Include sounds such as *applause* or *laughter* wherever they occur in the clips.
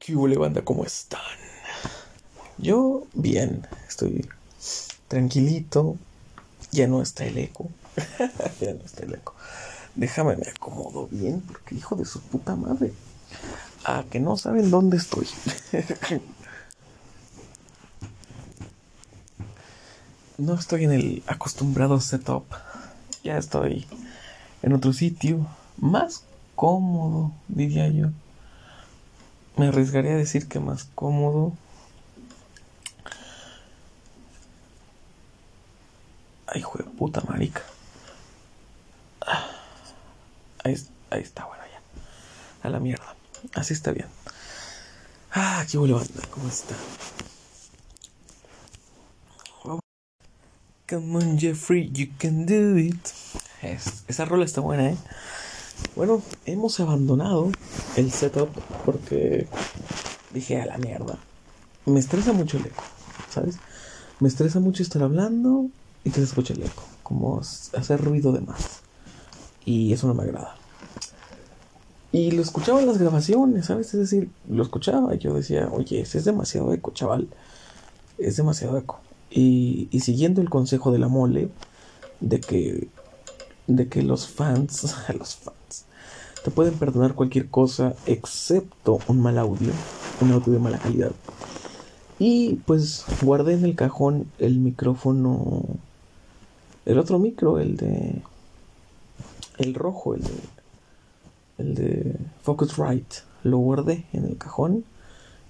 ¿Qué hubo, banda? ¿Cómo están? Yo, bien, estoy tranquilito. Ya no está el eco. *laughs* ya no está el eco. Déjame me acomodo bien, porque hijo de su puta madre. Ah, que no saben dónde estoy. *laughs* no estoy en el acostumbrado setup. Ya estoy en otro sitio. Más cómodo, diría yo. Me arriesgaría a decir que más cómodo. Ay, hijo puta marica. Ahí, ahí, está, bueno, ya. A la mierda. Así está bien. Ah, qué buena banda. ¿Cómo está? Come on, Jeffrey, you can do it. esa rola está buena, ¿eh? Bueno, hemos abandonado el setup porque dije a la mierda. Me estresa mucho el eco, ¿sabes? Me estresa mucho estar hablando y que se escuche el eco, como hacer ruido de más. Y eso no me agrada. Y lo escuchaba en las grabaciones, ¿sabes? Es decir, lo escuchaba y yo decía, oye, es demasiado eco, chaval. Es demasiado eco. Y siguiendo el consejo de la mole, de que, de que los fans, *laughs* los fans, te pueden perdonar cualquier cosa excepto un mal audio, un audio de mala calidad. Y pues guardé en el cajón el micrófono, el otro micro, el de, el rojo, el de, el de Focusrite. Lo guardé en el cajón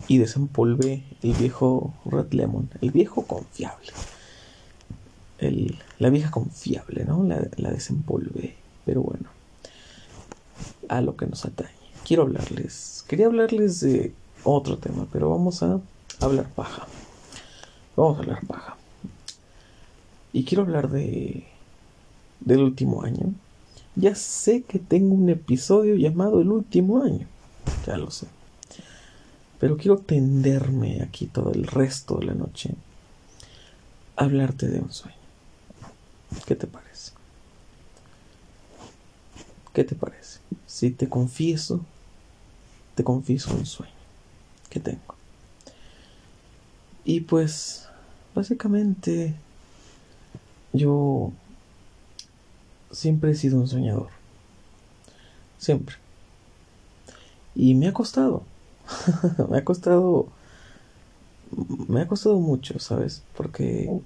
y desempolvé el viejo Red Lemon, el viejo confiable. La vieja confiable, ¿no? La, la. Pero bueno a lo que nos atañe. Quiero hablarles, quería hablarles de otro tema, pero vamos a hablar paja. Vamos a hablar paja. Y quiero hablar de del último año. Ya sé que tengo un episodio llamado El último año. Ya lo sé. Pero quiero tenderme aquí todo el resto de la noche a hablarte de un sueño. ¿Qué te parece? ¿Qué te parece? Si te confieso, te confieso un sueño que tengo. Y pues, básicamente, yo siempre he sido un soñador. Siempre. Y me ha costado. *laughs* me ha costado. Me ha costado mucho, ¿sabes? Porque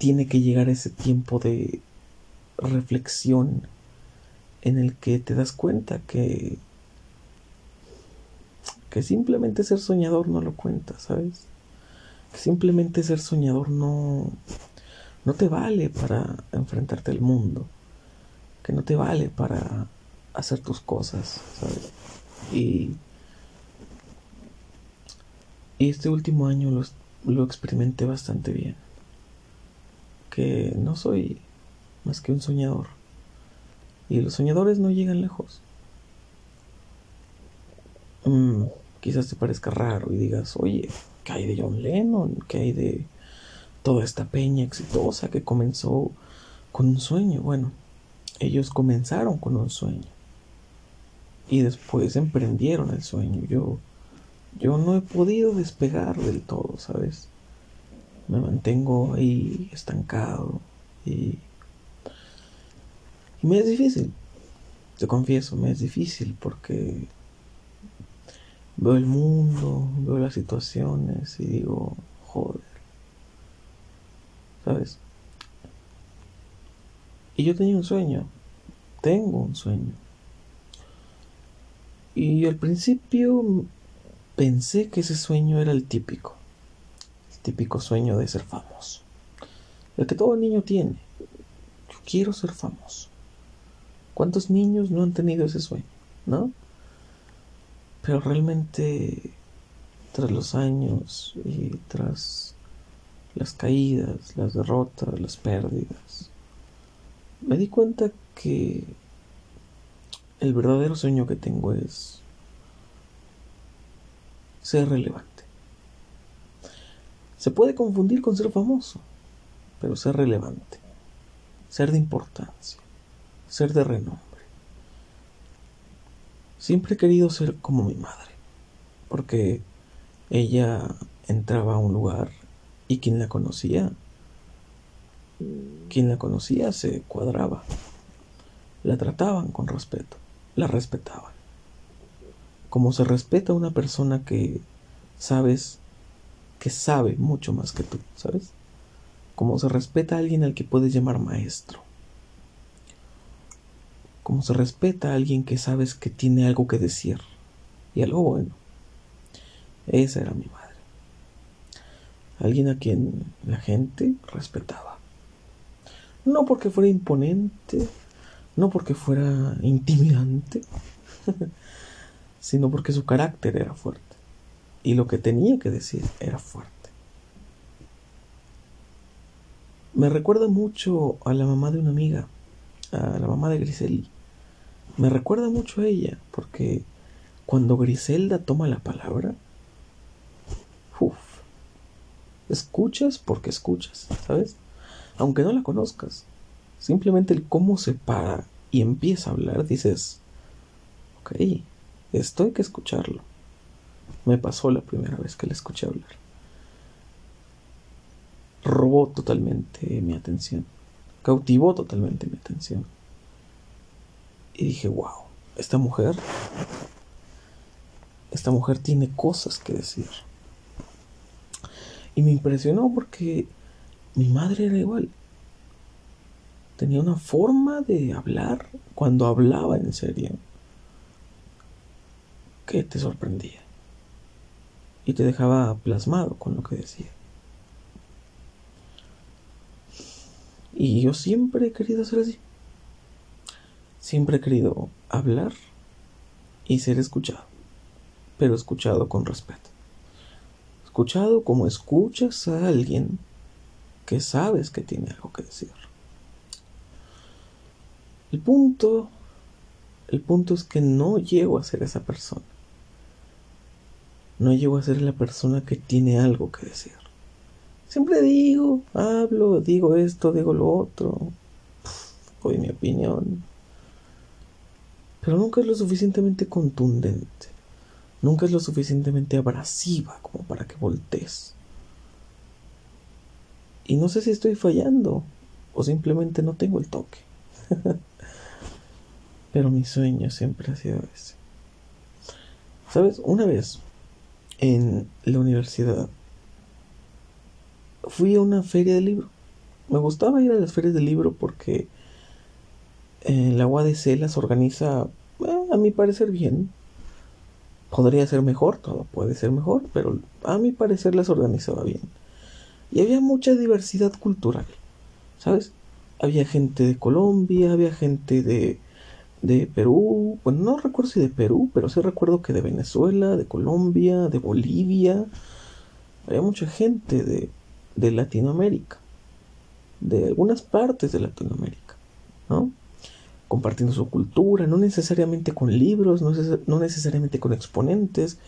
tiene que llegar ese tiempo de reflexión en el que te das cuenta que que simplemente ser soñador no lo cuenta, ¿sabes? Que simplemente ser soñador no no te vale para enfrentarte al mundo, que no te vale para hacer tus cosas, ¿sabes? Y y este último año lo, lo experimenté bastante bien. Que no soy más que un soñador y los soñadores no llegan lejos. Mm, quizás te parezca raro y digas, oye, ¿qué hay de John Lennon? ¿Qué hay de toda esta peña exitosa que comenzó con un sueño? Bueno, ellos comenzaron con un sueño y después emprendieron el sueño. Yo, yo no he podido despegar del todo, ¿sabes? Me mantengo ahí estancado y me es difícil, te confieso, me es difícil porque veo el mundo, veo las situaciones y digo, joder, ¿sabes? Y yo tenía un sueño, tengo un sueño. Y al principio pensé que ese sueño era el típico, típico sueño de ser famoso, el que todo niño tiene. Yo quiero ser famoso. ¿Cuántos niños no han tenido ese sueño? ¿No? Pero realmente, tras los años y tras las caídas, las derrotas, las pérdidas, me di cuenta que el verdadero sueño que tengo es ser relevante. Se puede confundir con ser famoso, pero ser relevante, ser de importancia ser de renombre. Siempre he querido ser como mi madre. porque ella entraba a un lugar y quien la conocía, quien la conocía se cuadraba, la trataban con respeto, la respetaban, como se respeta a una persona que sabes que sabe mucho más que tú, ¿sabes? Como se respeta a alguien al que puedes llamar maestro. Como se respeta a alguien que sabes que tiene algo que decir y algo bueno. Esa era mi madre. Alguien a quien la gente respetaba. No porque fuera imponente, no porque fuera intimidante, *laughs* sino porque su carácter era fuerte. Y lo que tenía que decir era fuerte. Me recuerda mucho a la mamá de una amiga, a la mamá de Griseli. Me recuerda mucho a ella, porque cuando Griselda toma la palabra, uff, escuchas porque escuchas, ¿sabes? Aunque no la conozcas, simplemente el cómo se para y empieza a hablar, dices, ok, esto hay que escucharlo. Me pasó la primera vez que la escuché hablar. Robó totalmente mi atención, cautivó totalmente mi atención. Y dije, wow, esta mujer esta mujer tiene cosas que decir. Y me impresionó porque mi madre era igual. Tenía una forma de hablar cuando hablaba en serio que te sorprendía. Y te dejaba plasmado con lo que decía. Y yo siempre he querido ser así. Siempre he querido hablar y ser escuchado pero escuchado con respeto. Escuchado como escuchas a alguien que sabes que tiene algo que decir. El punto, el punto es que no llego a ser esa persona. No llego a ser la persona que tiene algo que decir. Siempre digo, hablo, digo esto, digo lo otro, doy mi opinión, pero nunca es lo suficientemente contundente nunca es lo suficientemente abrasiva como para que voltees. Y no sé si estoy fallando o simplemente no tengo el toque. *laughs* Pero mi sueño siempre ha sido ese. ¿Sabes? Una vez en la universidad fui a una feria de libro. Me gustaba ir a las ferias de libro porque en la UADC las organiza, eh, a mi parecer, bien podría ser mejor, todo puede ser mejor, pero a mi parecer las organizaba bien. Y había mucha diversidad cultural, ¿sabes? Había gente de Colombia, había gente de, de Perú, bueno, no recuerdo si de Perú, pero sí recuerdo que de Venezuela, de Colombia, de Bolivia, había mucha gente de, de Latinoamérica, de algunas partes de Latinoamérica, ¿no? compartiendo su cultura, no necesariamente con libros, no, necesariamente con exponentes,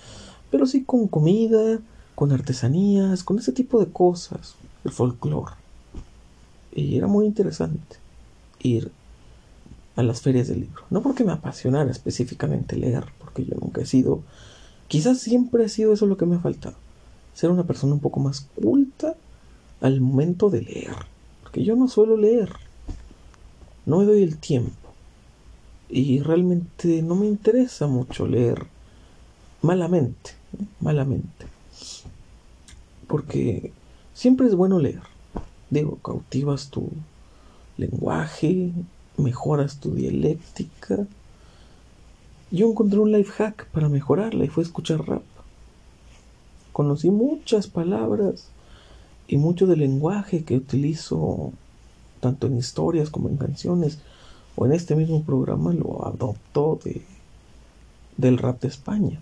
pero sí con comida, con artesanías, con ese tipo de cosas, el folclore. Y era muy interesante ir a las ferias del libro. No porque me apasionara específicamente leer, porque yo nunca he sido, quizás siempre ha sido eso lo que me ha faltado, ser una persona un poco más culta al momento de leer, porque yo no suelo leer, no me doy el tiempo y realmente no me interesa mucho leer malamente, malamente. Porque siempre es bueno leer. Digo, cautivas tu lenguaje, mejoras tu dialéctica. Yo encontré un life hack para mejorarla y fue escuchar rap. Conocí muchas palabras y mucho del lenguaje que utilizo tanto en historias como en canciones o en este mismo programa lo adoptó de, del rap de España.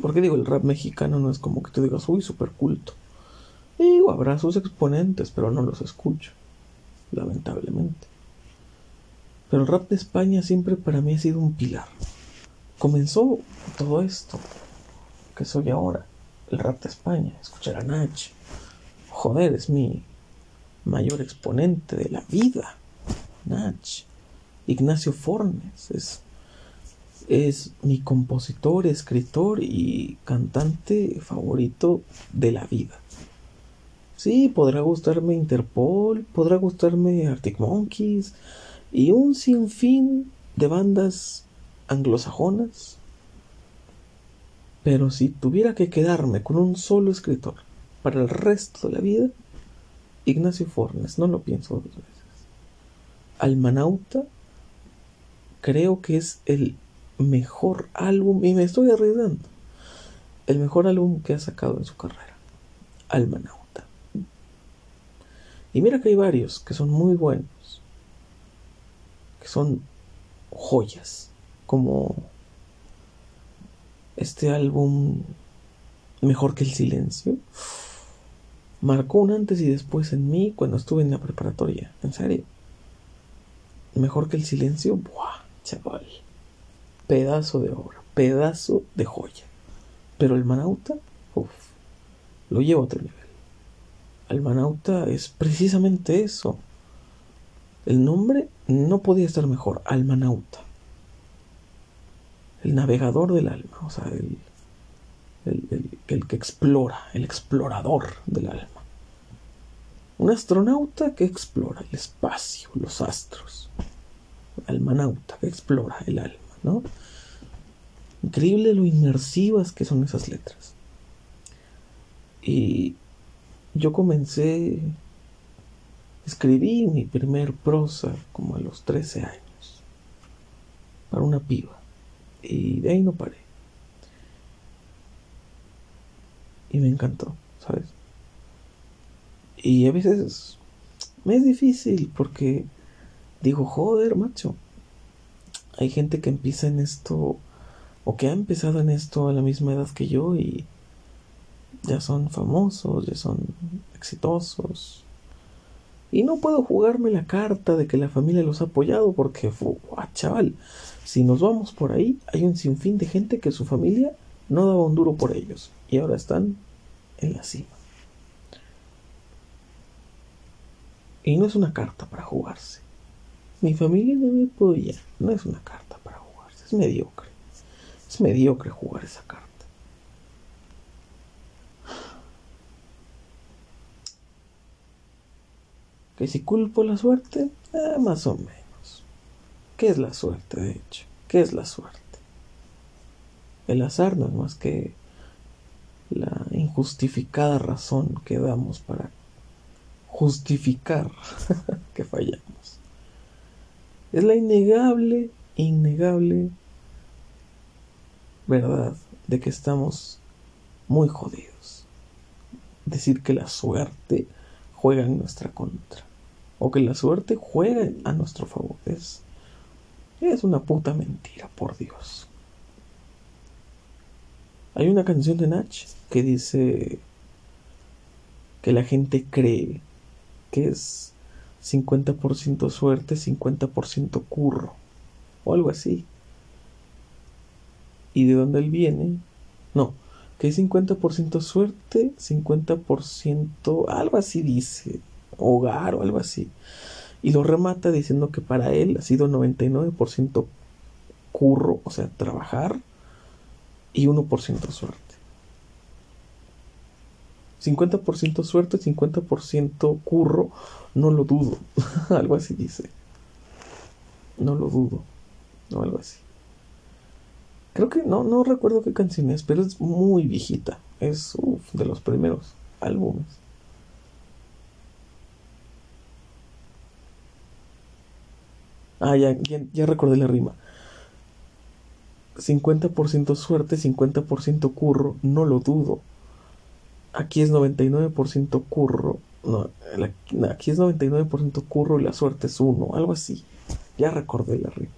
Porque digo, el rap mexicano no es como que tú digas, uy, super culto. Digo, habrá sus exponentes, pero no los escucho, lamentablemente. Pero el rap de España siempre para mí ha sido un pilar. Comenzó todo esto que soy ahora, el rap de España, escuchar a Nach. Joder, es mi mayor exponente de la vida. Nach, Ignacio Fornes, es es mi compositor, escritor y cantante favorito de la vida. Sí, podrá gustarme Interpol, podrá gustarme Arctic Monkeys y un sinfín de bandas anglosajonas. Pero si tuviera que quedarme con un solo escritor para el resto de la vida, Ignacio Fornes, no lo pienso dos veces. Almanauta creo que es el mejor álbum, y me estoy arriesgando, el mejor álbum que ha sacado en su carrera, Almanauta. Y mira que hay varios que son muy buenos, son joyas, como este álbum Mejor que el Silencio. Marcó un antes y después en mí cuando estuve en la preparatoria, en serio. Mejor que el silencio, ¡buah! Chaval pedazo de obra, pedazo de joya. Pero el Manauta, uff, lo lleva a otro nivel. El Manauta es precisamente eso. El nombre no podía estar mejor, Almanauta. El navegador del alma, o sea, el, el, el, que explora, el explorador del alma. Un astronauta que explora el espacio, los astros. Almanauta que explora el alma. Increíble lo inmersivas que son esas letras. Y yo comencé, escribí mi primer prosa como a los 13 años, para una piba, y de ahí no paré. Y me encantó, ¿sabes? Y a veces me es difícil porque digo, joder, macho, hay gente que empieza en esto o que ha empezado en esto a la misma edad que yo y ya son famosos, ya son exitosos. Y no puedo jugarme la carta de que la familia los ha apoyado porque, chaval, si nos vamos por ahí, hay un sinfín de gente que su familia no daba un duro por ellos y ahora están en la cima. Y no es una carta para jugarse. Mi familia no me apoya. No es una carta para jugar. Es mediocre. Es mediocre jugar esa carta. Que si culpo la suerte, eh, más o menos. ¿Qué es la suerte, de hecho? ¿Qué es la suerte? El azar no es más que la injustificada razón que damos para justificar *laughs* que fallamos. Es la innegable, innegable verdad de que estamos muy jodidos. Decir que la suerte juega en nuestra contra. O que la suerte juega a nuestro favor. Es, es una puta mentira, por Dios. Hay una canción de Nach que dice que la gente cree que es 50% suerte, 50% curro, o algo así. ¿Y de dónde él viene? No, que es 50% suerte, 50% algo así dice, hogar o algo así. Y lo remata diciendo que para él ha sido 99% curro, o sea, trabajar, y 1% suerte. 50% suerte, 50% curro, no lo dudo. *laughs* algo así dice. No lo dudo. O algo así. Creo que no, no recuerdo qué canción es, pero es muy viejita. Es de los primeros álbumes. Ah, ya, ya, recordé la rima. 50% suerte, 50% curro, no lo dudo. Aquí es 99% curro. No, aquí es 99% curro y la suerte es uno. Algo así. Ya recordé la rima.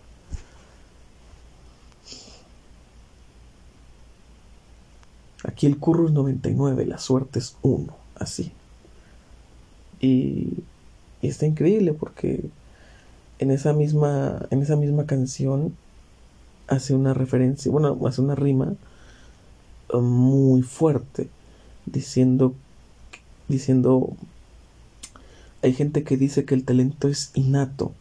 Aquí el curro es 99, la suerte es 1, así. Y, y, está increíble porque en esa misma en esa misma canción hace una referencia, bueno, hace una rima um, muy fuerte diciendo, diciendo, hay gente que dice que el talento es innato,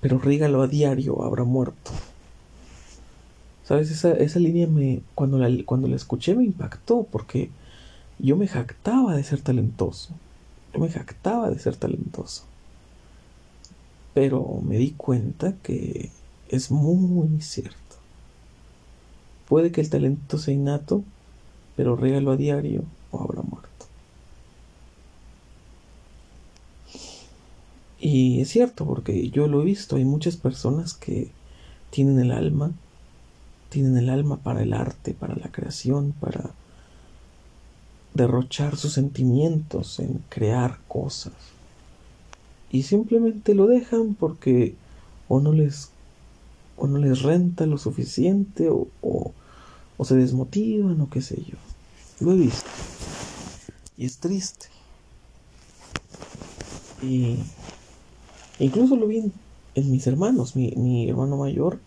pero rígalo a diario, habrá muerto. ¿Sabes? Esa, esa línea me. Cuando la, cuando la escuché me impactó porque yo me jactaba de ser talentoso. Yo me jactaba de ser talentoso. Pero me di cuenta que es muy cierto. Puede que el talento sea innato, pero regalo a diario o habrá muerto. Y es cierto, porque yo lo he visto, hay muchas personas que tienen el alma, tienen el alma para el arte, para la creación, para derrochar sus sentimientos en crear cosas. Y simplemente lo dejan porque o no les o no les renta lo suficiente o, o, se desmotivan o qué sé yo. Lo he visto. Y es triste. Y Incluso lo vi en, mis hermanos. Mi, hermano mayor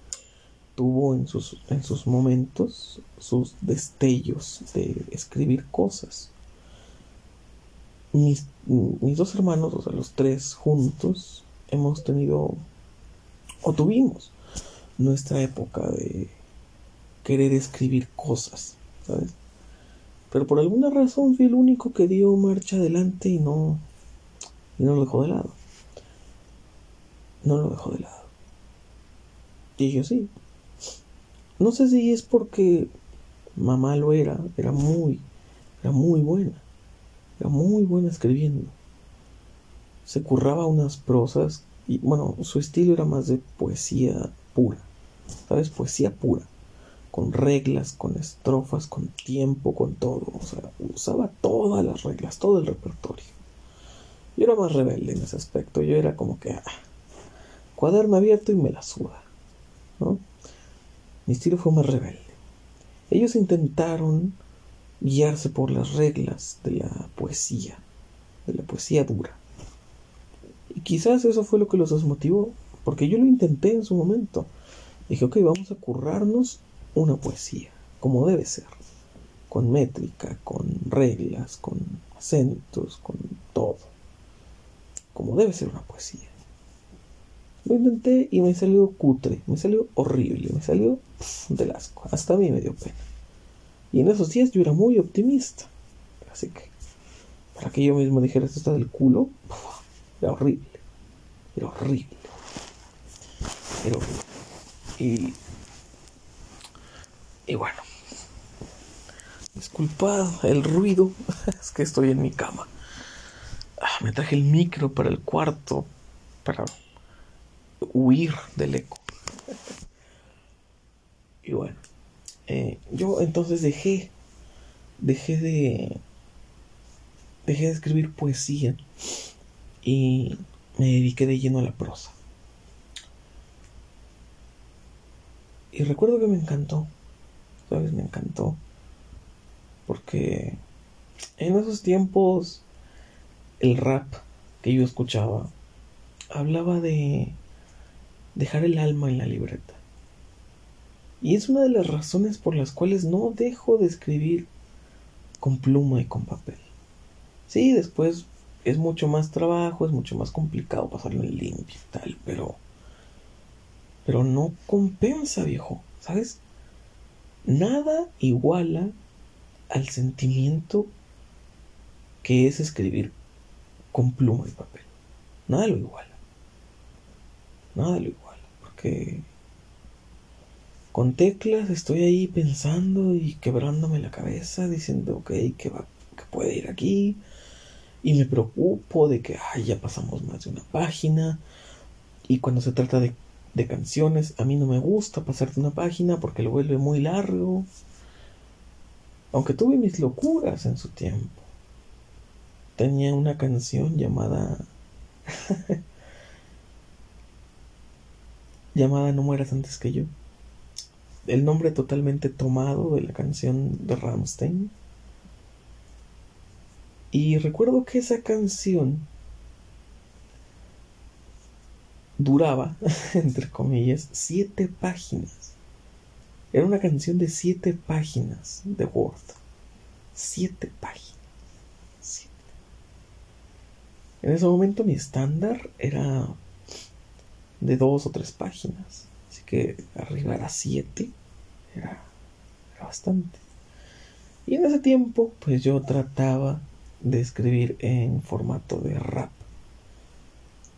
tuvo en sus, en sus momentos sus destellos de escribir cosas. Mis, dos hermanos, o sea, los tres juntos, hemos tenido o tuvimos nuestra época de querer escribir cosas, ¿sabes? Pero por alguna razón fui el único que dio marcha adelante y no, y no lo dejó de lado no lo dejó de lado. Y yo sí. No sé si es porque mamá lo era, era muy, era muy buena, era muy buena escribiendo. Se curraba unas prosas y bueno, su estilo era más de poesía pura, ¿sabes? Poesía pura, con reglas, con estrofas, con tiempo, con todo. O sea, usaba todas las reglas, todo el repertorio. Yo era más rebelde en ese aspecto, yo era como que... Ah, cuaderno abierto y me la suda. ¿no? Mi estilo fue más rebelde. Ellos intentaron guiarse por las reglas de la poesía, de la poesía dura. Y quizás eso fue lo que los desmotivó, porque yo lo intenté en su momento. Dije, ok, vamos a currarnos una poesía, como debe ser, con métrica, con reglas, con acentos, con todo, como debe ser una poesía. Lo intenté y me salió cutre, me salió horrible, me salió del asco. Hasta a mí me dio pena. Y en esos días yo era muy optimista. Así que, para que yo mismo dijera esto está del culo, era horrible. Era horrible. Era horrible. Y, y bueno, disculpad el ruido, *laughs* es que estoy en mi cama. Ah, me traje el micro para el cuarto, para huir del eco. *laughs* y bueno, eh, yo entonces dejé, dejé de, dejé de escribir poesía y me dediqué de lleno a la prosa. Y recuerdo que me encantó. Me encantó. Porque en esos tiempos el rap que yo escuchaba hablaba de dejar el alma en la libreta. Y es una de las razones por las cuales no dejo de escribir con pluma y con papel. Sí, después es mucho más trabajo, es mucho más complicado pasarlo en limpio y tal, pero pero no compensa, viejo, ¿sabes? Nada iguala al sentimiento que es escribir con pluma y papel. Nada lo iguala. Nada lo iguala que con teclas estoy ahí pensando y quebrándome la cabeza, diciendo, ok, que, va, que puede ir aquí. Y me preocupo de que, ay, ya pasamos más de una página. Y cuando se trata de, de canciones, a mí no me gusta pasar de una página porque lo vuelve muy largo. Aunque tuve mis locuras en su tiempo. Tenía una canción llamada *laughs* llamada No mueras antes que yo. El nombre totalmente tomado de la canción de Ramstein. Y recuerdo que esa canción duraba, *laughs* entre comillas, siete páginas. Era una canción de siete páginas de Word. Siete páginas. En ese momento mi estándar era de dos o tres páginas. Que arriba era siete. Era, era bastante. Y en ese tiempo, pues yo trataba de escribir en formato de rap.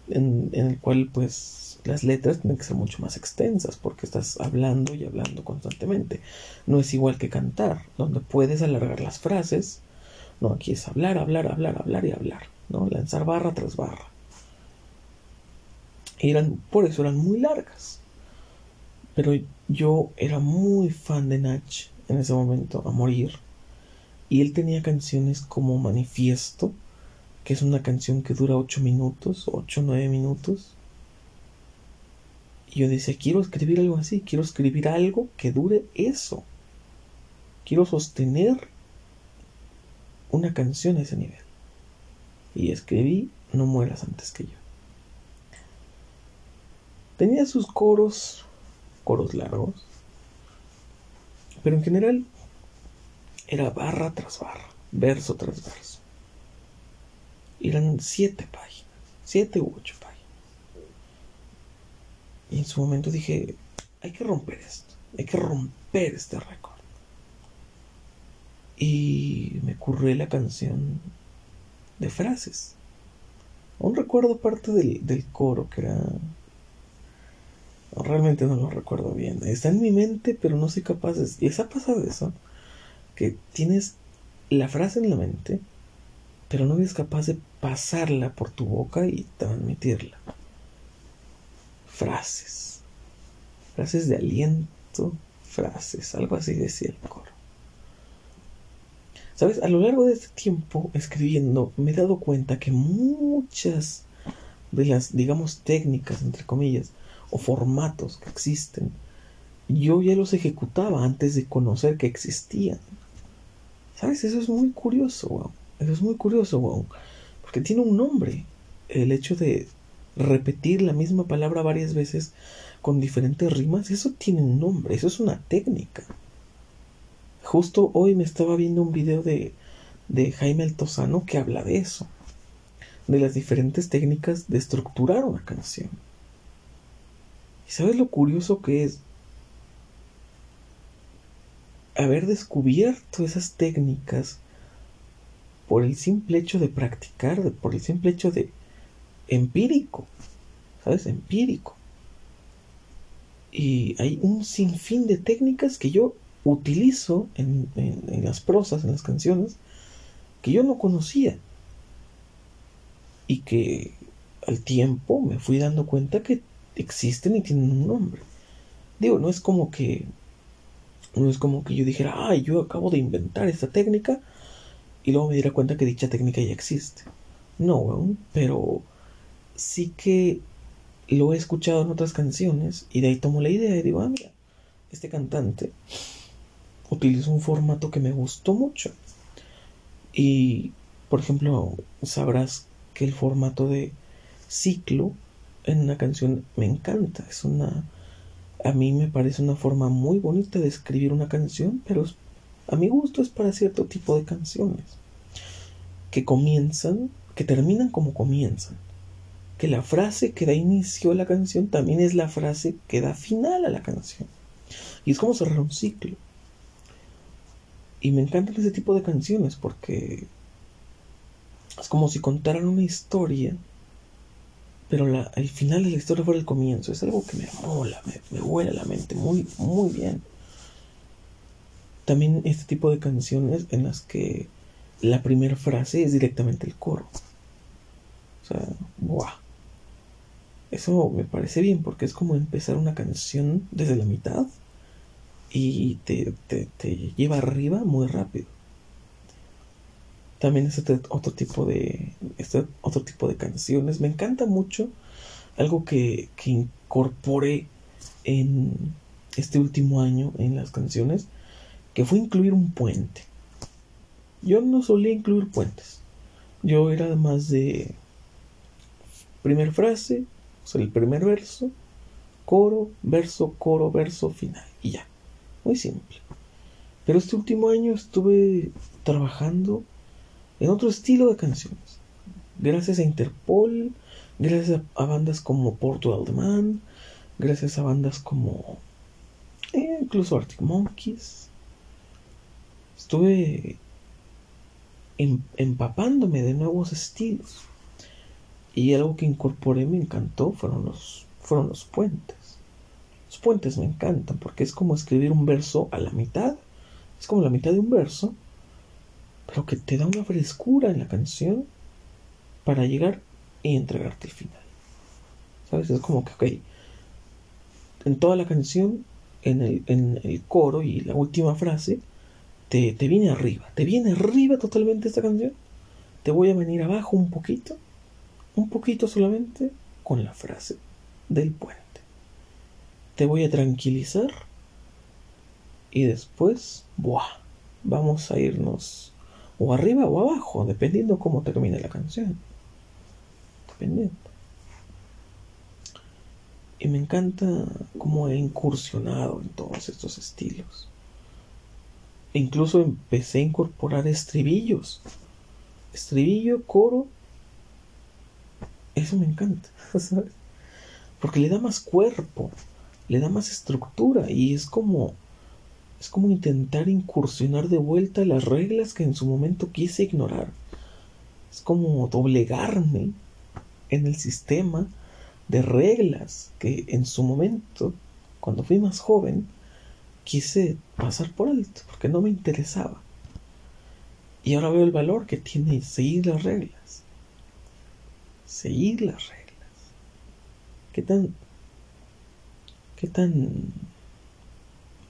En, en, el cual pues las letras tienen que ser mucho más extensas porque estás hablando y hablando constantemente. No es igual que cantar, donde puedes alargar las frases. No, aquí es hablar, hablar, hablar, hablar y hablar, ¿no? Lanzar barra tras barra. eran, por eso eran muy largas. Pero yo era muy fan de Nach en ese momento, a morir. Y él tenía canciones como Manifiesto, que es una canción que dura 8 minutos, 8 o 9 minutos. Y yo decía, quiero escribir algo así, quiero escribir algo que dure eso. Quiero sostener una canción a ese nivel. Y escribí No mueras antes que yo. Tenía sus coros, coros largos, pero en general era barra tras barra, verso tras verso. Eran siete páginas, siete u ocho páginas. Y en su momento dije, hay que romper esto, hay que romper este récord. Y me ocurrió la canción de frases. Aún recuerdo parte del, del coro que era... Realmente no lo recuerdo bien. Está en mi mente, pero no soy capaz de... ¿Y esa pasado eso? que tienes la frase en la mente, pero no eres capaz de pasarla por tu boca y transmitirla. Frases. Frases de aliento, frases, algo así decía el coro. Sabes, a lo largo de este tiempo escribiendo me he dado cuenta que muchas de las, digamos, técnicas, entre comillas, o formatos que existen, yo ya los ejecutaba antes de conocer que existían. ¿Sabes? Eso es muy curioso, wow. Eso es muy curioso, wow. Porque tiene un nombre. El hecho de repetir la misma palabra varias veces con diferentes rimas, eso tiene un nombre, eso es una técnica. Justo hoy me estaba viendo un video de, de Jaime Altozano que habla de eso, de las diferentes técnicas de estructurar una canción. ¿Y sabes lo curioso que es? haber descubierto esas técnicas por el simple hecho de practicar, por el simple hecho de empírico, ¿sabes? Empírico. Y hay un sinfín de técnicas que yo utilizo en, en, las prosas, en las canciones, que yo no conocía. Y que al tiempo me fui dando cuenta que existen y tienen un nombre. Digo, no es como que no es como que yo dijera, ay, yo acabo de inventar esta técnica y luego me diera cuenta que dicha técnica ya existe. No, pero sí que lo he escuchado en otras canciones y de ahí tomo la idea y digo, ah, mira, este cantante utiliza un formato que me gustó mucho. Y, por ejemplo, sabrás que el formato de ciclo en una canción me encanta. Es una a mí me parece una forma muy bonita de escribir una canción, pero a mi gusto es para cierto tipo de canciones. Que comienzan, que terminan como comienzan. Que la frase que da inicio a la canción también es la frase que da final a la canción. Y es como cerrar un ciclo. Y me encantan ese tipo de canciones porque es como si contaran una historia pero la, final de la historia fue el comienzo. Es algo que me mola, me, me huele la mente muy, muy bien. También este tipo de canciones en las que la primera frase es directamente el coro. O sea, ¡buah! Eso me parece bien porque es como empezar una canción desde la mitad y te, te, te lleva arriba muy rápido también es este otro tipo de este otro tipo de canciones. Me encanta mucho algo que, que incorporé en este último año en las canciones que fue incluir un puente. Yo no solía incluir puentes. Yo era más de primer frase o sea el primer verso coro verso coro verso final y ya. Muy simple. Pero este último año estuve trabajando en otro estilo de canciones. Gracias a Interpol, gracias a, bandas como Porto Man, gracias a bandas como... Eh, incluso Arctic Monkeys. Estuve em, empapándome de nuevos estilos. Y algo que incorporé me encantó fueron los, fueron los puentes. Los puentes me encantan porque es como escribir un verso a la mitad. Es como la mitad de un verso, pero que te da una frescura en la canción para llegar y entregarte el final. ¿Sabes? Es como que, ok, en toda la canción, en el, en el coro y la última frase, te, te viene arriba, te viene arriba totalmente esta canción. Te voy a venir abajo un poquito, un poquito solamente, con la frase del puente. Te voy a tranquilizar y después, ¡buah! Vamos a irnos o arriba o abajo, dependiendo cómo termine la canción. Dependiendo. Y me encanta cómo he incursionado en todos estos estilos. E incluso empecé a incorporar estribillos. Estribillo, coro. Eso me encanta, *laughs* ¿sabes? Porque le da más cuerpo, le da más estructura y es como es como intentar incursionar de vuelta las reglas que en su momento quise ignorar. Es como doblegarme en el sistema de reglas que en su momento, cuando fui más joven, quise pasar por alto porque no me interesaba. Y ahora veo el valor que tiene seguir las reglas. Seguir las reglas. ¿Qué tan... qué tan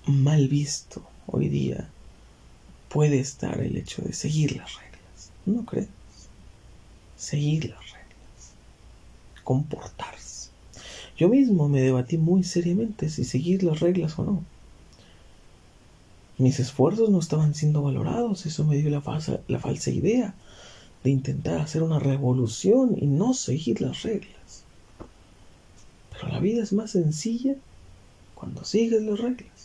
mal visto hoy día puede estar el hecho de seguir las reglas? ¿No crees? Seguir las reglas. Comportarse yo mismo me debatí muy seriamente si seguir las reglas o no. Mis esfuerzos no estaban siendo valorados, eso me dio la falsa, la falsa idea de intentar hacer una revolución y no seguir las reglas. Pero la vida es más sencilla cuando sigues las reglas.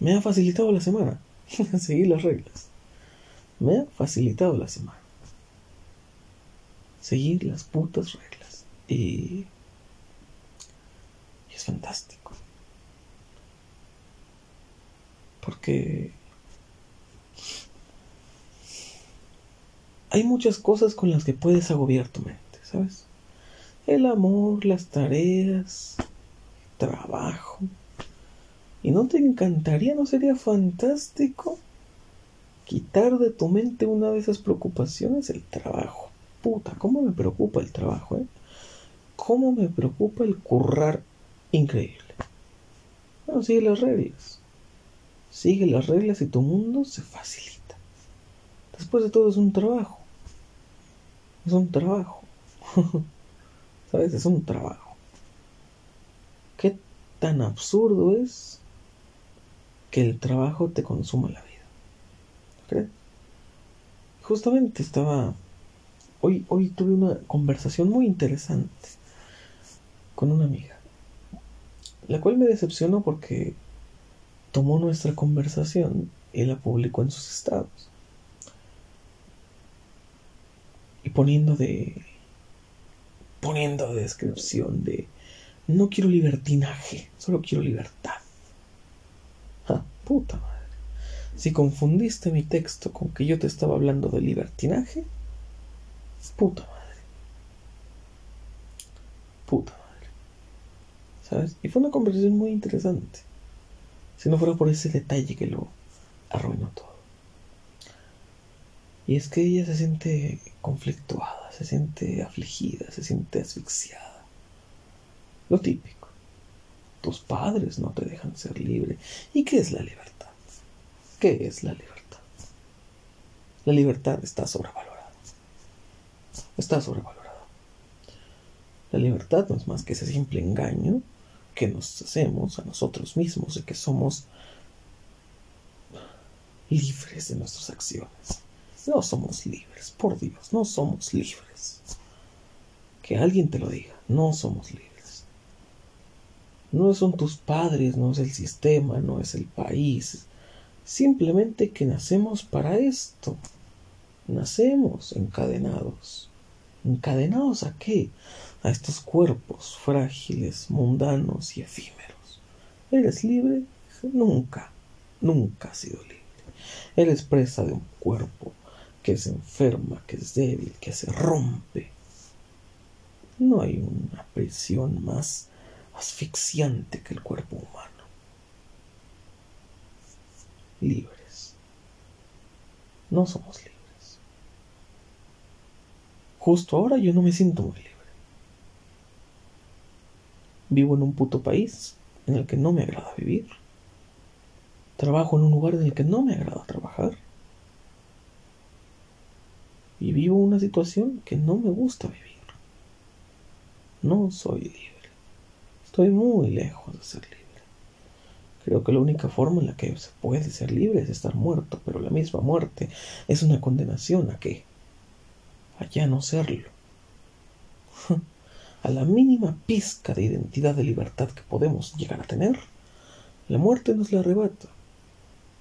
Me ha facilitado la semana *laughs* seguir las reglas. Me ha facilitado la semana. Seguir las putas reglas. Y, es fantástico. Porque hay muchas cosas con las que puedes agobiar tu mente, ¿sabes? El amor, las tareas, trabajo. ¿Y no te encantaría, no sería fantástico quitar de tu mente una de esas preocupaciones? El trabajo. Puta, ¿cómo me preocupa el trabajo, eh? ¿Cómo me preocupa el currar increíble? Bueno, sigue las reglas. Sigue las reglas y tu mundo se facilita. Después de todo es un trabajo. Es un trabajo. *laughs* ¿Sabes? Es un trabajo. ¿Qué tan absurdo es que el trabajo te consuma la vida? ¿Crees? Justamente estaba... Hoy, hoy tuve una conversación muy interesante con una amiga, la cual me decepcionó porque tomó nuestra conversación y la publicó en sus estados. Y poniendo de poniendo de descripción de no quiero libertinaje, solo quiero libertad. Puta madre. Si confundiste mi texto con que yo te estaba hablando de libertinaje, puta madre. Puta madre. Y fue una conversación muy interesante. Si no fuera por ese detalle que lo arruinó todo. Y es que ella se siente conflictuada, se siente afligida, se siente asfixiada. Lo típico. Tus padres no te dejan ser libre. ¿Y qué es la libertad? ¿Qué es la libertad? La libertad está sobrevalorada. Está sobrevalorada. La libertad no es más que ese simple engaño que nos hacemos a nosotros mismos de que somos libres de nuestras acciones. No somos libres, por Dios, no somos libres. Que alguien te lo diga, no somos libres. No son tus padres, no es el sistema, no es el país. Simplemente que nacemos para esto. Nacemos encadenados. ¿Encadenados a qué? a estos cuerpos frágiles, mundanos y efímeros. ¿Eres libre? Nunca, nunca has sido libre. Eres presa de un cuerpo que se enferma, que es débil, que se rompe. No hay una prisión más asfixiante que el cuerpo humano. Libres. No somos libres. Justo ahora yo no me siento muy libre. Vivo en un puto país en el que no me agrada vivir. Trabajo en un lugar en el que no me agrada trabajar. Y vivo una situación que no me gusta vivir. No soy libre. Estoy muy lejos de ser libre. Creo que la única forma en la que se puede ser libre es estar muerto, pero la misma muerte es una condenación a qué? A ya no serlo. *laughs* A la mínima pizca de identidad de libertad que podemos llegar a tener, la muerte nos la arrebata.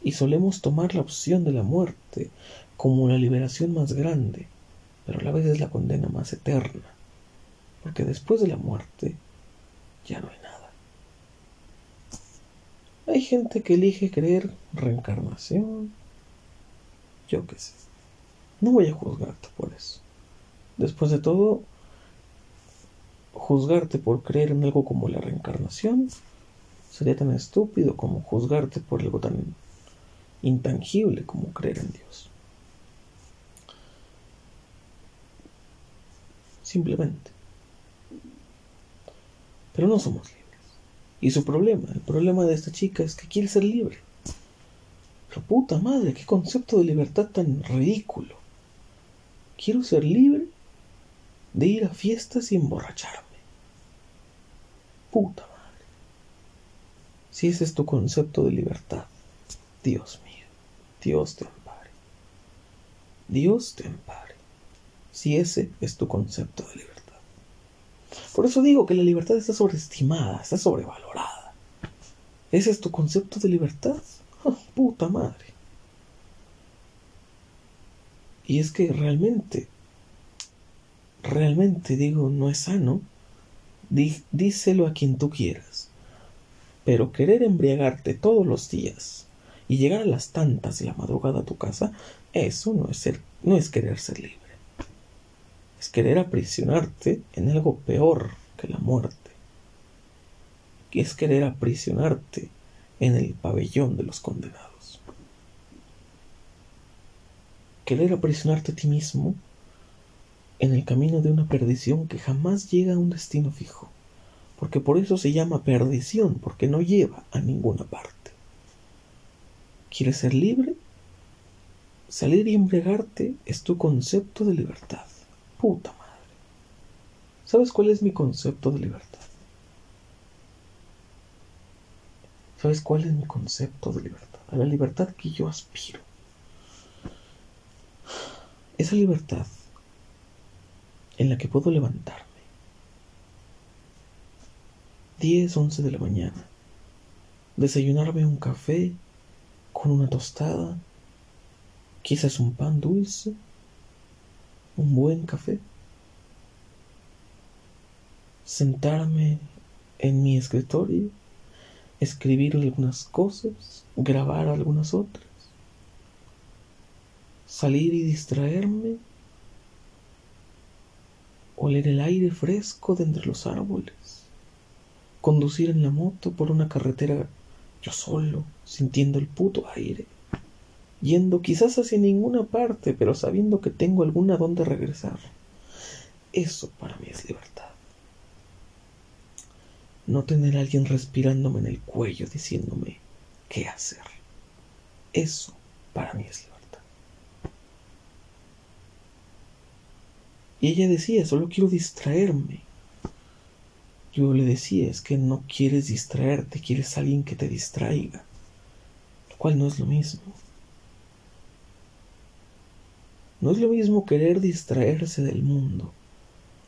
Y solemos tomar la opción de la muerte como la liberación más grande, pero a la vez es la condena más eterna, porque después de la muerte ya no hay nada. Hay gente que elige creer reencarnación, yo qué sé. No voy a juzgarte por eso. Después de todo, juzgarte por creer en algo como la reencarnación sería tan estúpido como juzgarte por algo tan intangible como creer en Dios. Simplemente. Pero no somos libres. Y su problema, el problema de esta chica es que quiere ser libre. Pero puta madre, qué concepto de libertad tan ridículo. Quiero ser libre de ir a fiestas y emborracharme. Puta madre. Si ese es tu concepto de libertad, Dios mío, Dios te ampare. Dios te ampare. Si ese es tu concepto de libertad. Por eso digo que la libertad está sobreestimada, está sobrevalorada. ¿Ese es tu concepto de libertad? Oh, puta madre. Y es que realmente, realmente digo, no es sano. díselo a quien tú quieras. Pero querer embriagarte todos los días y llegar a las tantas de la madrugada a tu casa, eso no es, ser, no es querer ser libre es querer aprisionarte en algo peor que la muerte. Es querer aprisionarte en el pabellón de los condenados. Querer aprisionarte a ti mismo en el camino de una perdición que jamás llega a un destino fijo, porque por eso se llama perdición, porque no lleva a ninguna parte. ¿Quieres ser libre? Salir y embriagarte es tu concepto de libertad. Puta madre. ¿Sabes cuál es mi concepto de libertad? ¿Sabes cuál es mi concepto de libertad? A la libertad que yo aspiro. Esa libertad en la que puedo levantarme. 10, 11 de la mañana. Desayunarme un café con una tostada, quizás un pan dulce un buen café, sentarme en mi escritorio, escribir algunas cosas, grabar algunas otras, salir y distraerme, oler el aire fresco de entre los árboles, conducir en la moto por una carretera yo solo, sintiendo el puto aire yendo quizás hacia ninguna parte, pero sabiendo que tengo alguna donde regresar. Eso para mí es libertad. No tener a alguien respirándome en el cuello diciéndome qué hacer. Eso para mí es libertad. Y ella decía, solo quiero distraerme. Yo le decía, es que no quieres distraerte, quieres a alguien que te distraiga, lo cual no es lo mismo. No es lo mismo querer distraerse del mundo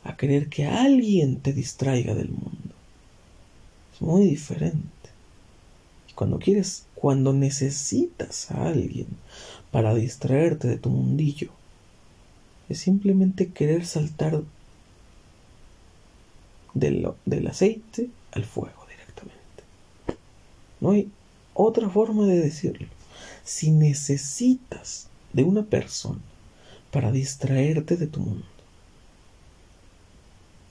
a querer que alguien te distraiga del mundo. Es muy diferente. Y cuando quieres, cuando necesitas a alguien para distraerte de tu mundillo, es simplemente querer saltar del, del aceite al fuego directamente. No hay otra forma de decirlo. Si necesitas de una persona para distraerte de tu mundo,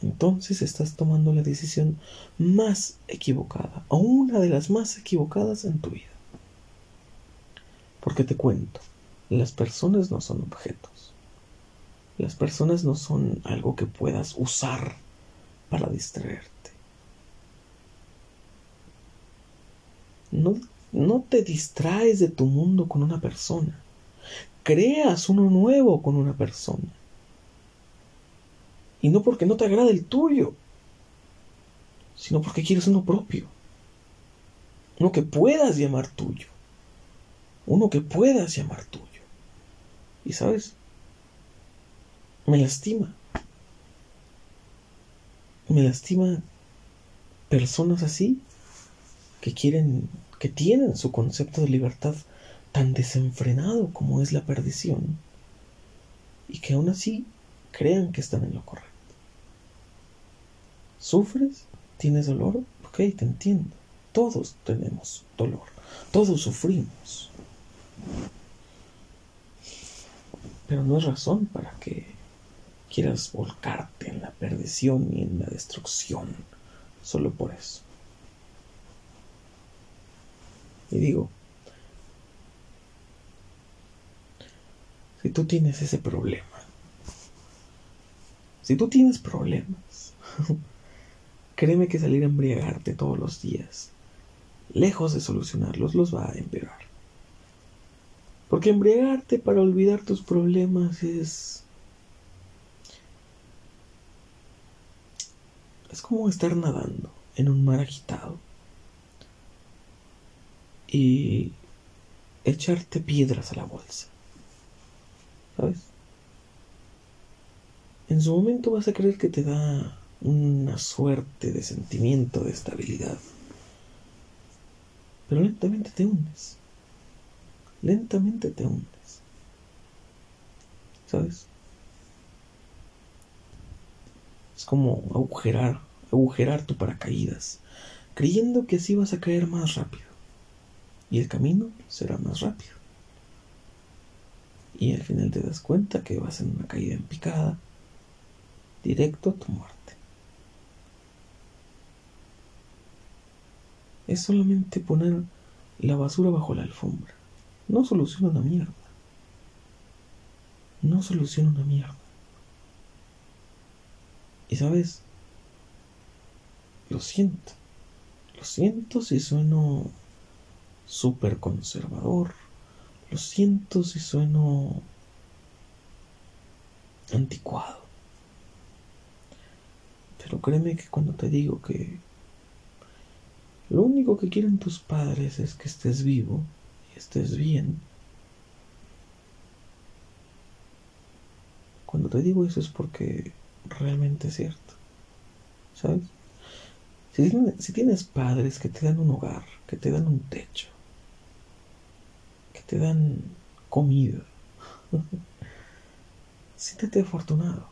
entonces estás tomando la decisión más equivocada, o una de las más equivocadas en tu vida. Porque te cuento, las personas no son objetos. Las personas no son algo que puedas usar para distraerte. No, no te distraes de tu mundo con una persona. Creas uno nuevo con una persona. Y no porque no te agrade el tuyo, sino porque quieres uno propio. Uno que puedas llamar tuyo. Uno que puedas llamar tuyo. Y sabes, me lastima. Me lastima personas así que quieren, que tienen su concepto de libertad tan desenfrenado como es la perdición y que aún así crean que están en lo correcto. ¿Sufres? ¿Tienes dolor? Ok, te entiendo. Todos tenemos dolor. Todos sufrimos. Pero no es razón para que quieras volcarte en la perdición y en la destrucción solo por eso. Y digo, si tú tienes ese problema, si tú tienes problemas, *laughs* Créeme que salir a embriagarte todos los días, lejos de solucionarlos, los va a empeorar. Porque embriagarte para olvidar tus problemas es... Es como estar nadando en un mar agitado y echarte piedras a la bolsa. ¿Sabes? En su momento vas a creer que te da una suerte de sentimiento de estabilidad. Pero lentamente te hundes. Lentamente te hundes. ¿Sabes? Es como agujerar, agujerar tu paracaídas, creyendo que así vas a caer más rápido. Y el camino será más rápido. Y al final te das cuenta que vas en una caída en picada, directo a tu muerte. es solamente poner la basura bajo la alfombra. No soluciona una mierda. No soluciona una mierda. Y sabes, lo siento. Lo siento si sueno súper conservador. Lo siento si sueno anticuado. Pero créeme que cuando te digo que lo único que quieren tus padres es que estés vivo y estés bien. Cuando te digo eso es porque realmente es cierto. ¿Sabes? Si, tienes padres que te dan un hogar, que te dan un techo, te dan comida, *laughs* siéntete afortunado.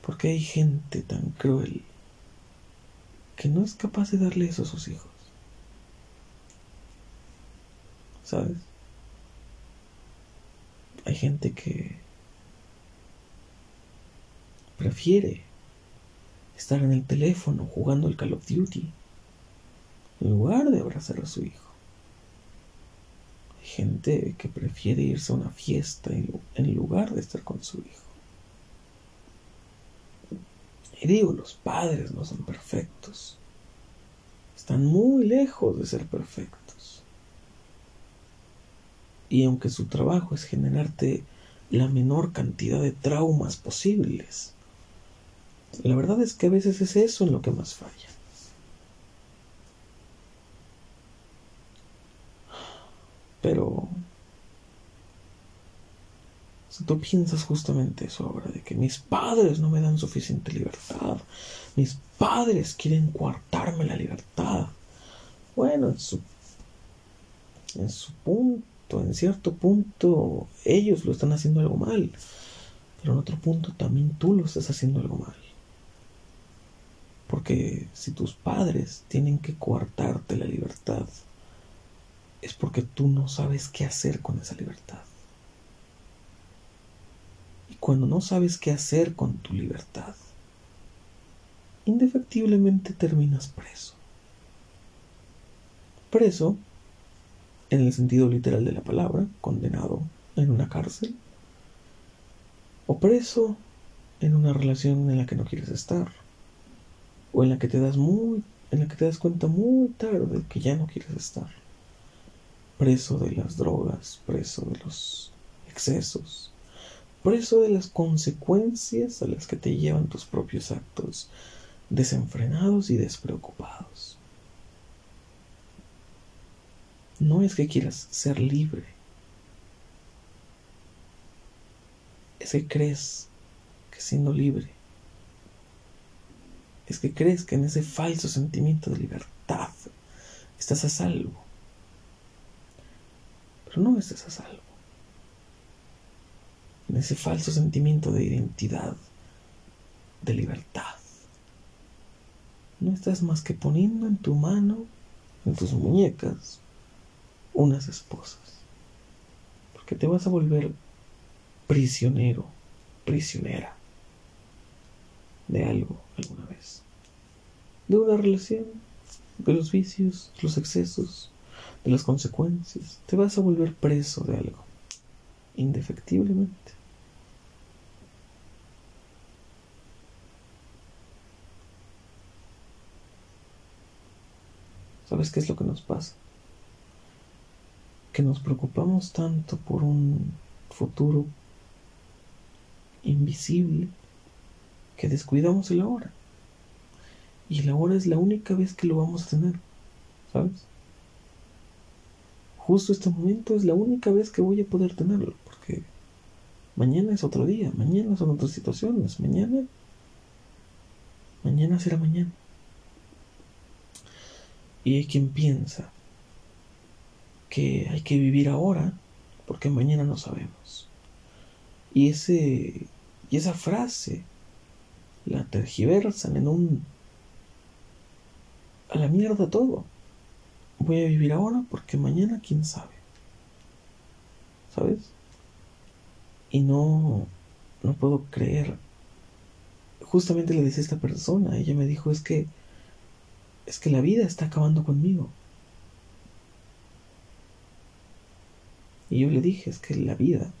Porque hay gente tan cruel que no es capaz de darle eso a sus hijos. ¿Sabes? Hay gente que prefiere estar en el teléfono jugando el Call of Duty en lugar de abrazar a su hijo. Gente que prefiere irse a una fiesta en lugar de estar con su hijo. Y digo, los padres no son perfectos. Están muy lejos de ser perfectos. Y aunque su trabajo es generarte la menor cantidad de traumas posibles, la verdad es que a veces es eso en lo que más falla. Pero si tú piensas justamente eso ahora, de que mis padres no me dan suficiente libertad, mis padres quieren coartarme la libertad. Bueno, en su, en su punto, en cierto punto, ellos lo están haciendo algo mal, pero en otro punto también tú lo estás haciendo algo mal. Porque si tus padres tienen que coartarte la libertad, es porque tú no sabes qué hacer con esa libertad. Y cuando no sabes qué hacer con tu libertad, indefectiblemente terminas preso. Preso, en el sentido literal de la palabra, condenado en una cárcel, o preso en una relación en la que no quieres estar, o en la que te das muy, en la que te das cuenta muy tarde que ya no quieres estar preso de las drogas, preso de los excesos, preso de las consecuencias a las que te llevan tus propios actos desenfrenados y despreocupados. No es que quieras ser libre, es que crees que siendo libre, es que crees que en ese falso sentimiento de libertad estás a salvo no estás a salvo. En ese falso sentimiento de identidad, de libertad. No estás más que poniendo en tu mano, en tus muñecas, unas esposas. Porque te vas a volver prisionero, prisionera de algo alguna vez. De una relación, de los vicios, los excesos, de las consecuencias. Te vas a volver preso de algo, indefectiblemente. ¿Sabes qué es lo que nos pasa? Que nos preocupamos tanto por un futuro invisible que descuidamos el ahora. Y el ahora es la única vez que lo vamos a tener, ¿sabes? Justo este momento es la única vez que voy a poder tenerlo, porque mañana es otro día, mañana son otras situaciones, mañana, mañana será mañana. Y hay quien piensa que hay que vivir ahora porque mañana no sabemos. Y ese y esa frase la tergiversan en un a la mierda todo voy a vivir ahora porque mañana quién sabe. ¿Sabes? Y no, no puedo creer. Justamente le decía a esta persona, ella me dijo, es que, es que la vida está acabando conmigo. Y yo le dije, es que la vida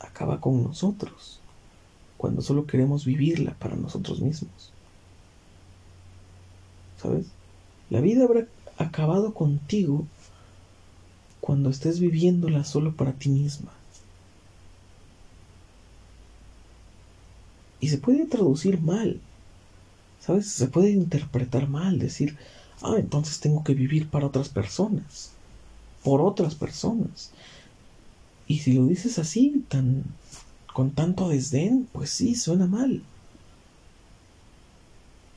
acaba con nosotros, cuando solo queremos vivirla para nosotros mismos. ¿Sabes? La vida habrá acabado contigo cuando estés viviéndola solo para ti misma. Y se puede traducir mal, ¿sabes? Se puede interpretar mal, decir, ah, entonces tengo que vivir para otras personas, por otras personas. Y si lo dices así, tan con tanto desdén, pues sí, suena mal.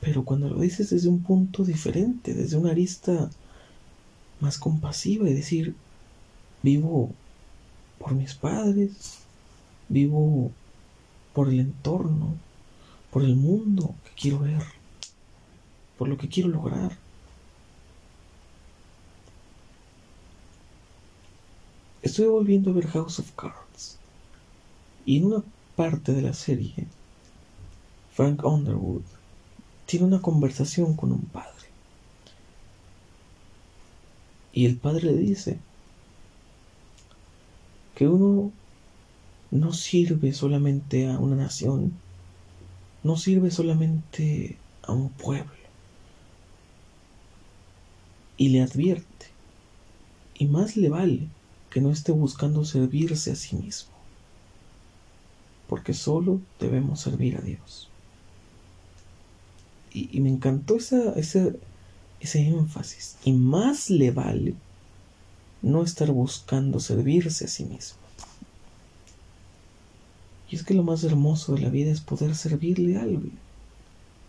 Pero cuando lo dices desde un punto diferente, desde una arista más compasiva y decir, vivo por mis padres, vivo por el entorno, por el mundo que quiero ver, por lo que quiero lograr. Estoy volviendo a ver House of Cards y en una parte de la serie, Frank Underwood tiene una conversación con un padre. Y el padre le dice que uno no sirve solamente a una nación, no sirve solamente a un pueblo. Y le advierte, y más le vale que no esté buscando servirse a sí mismo, porque solo debemos servir a Dios y, me encantó esa, ese, ese énfasis. Y más le vale no estar buscando servirse a sí mismo. Y es que lo más hermoso de la vida es poder servirle a alguien.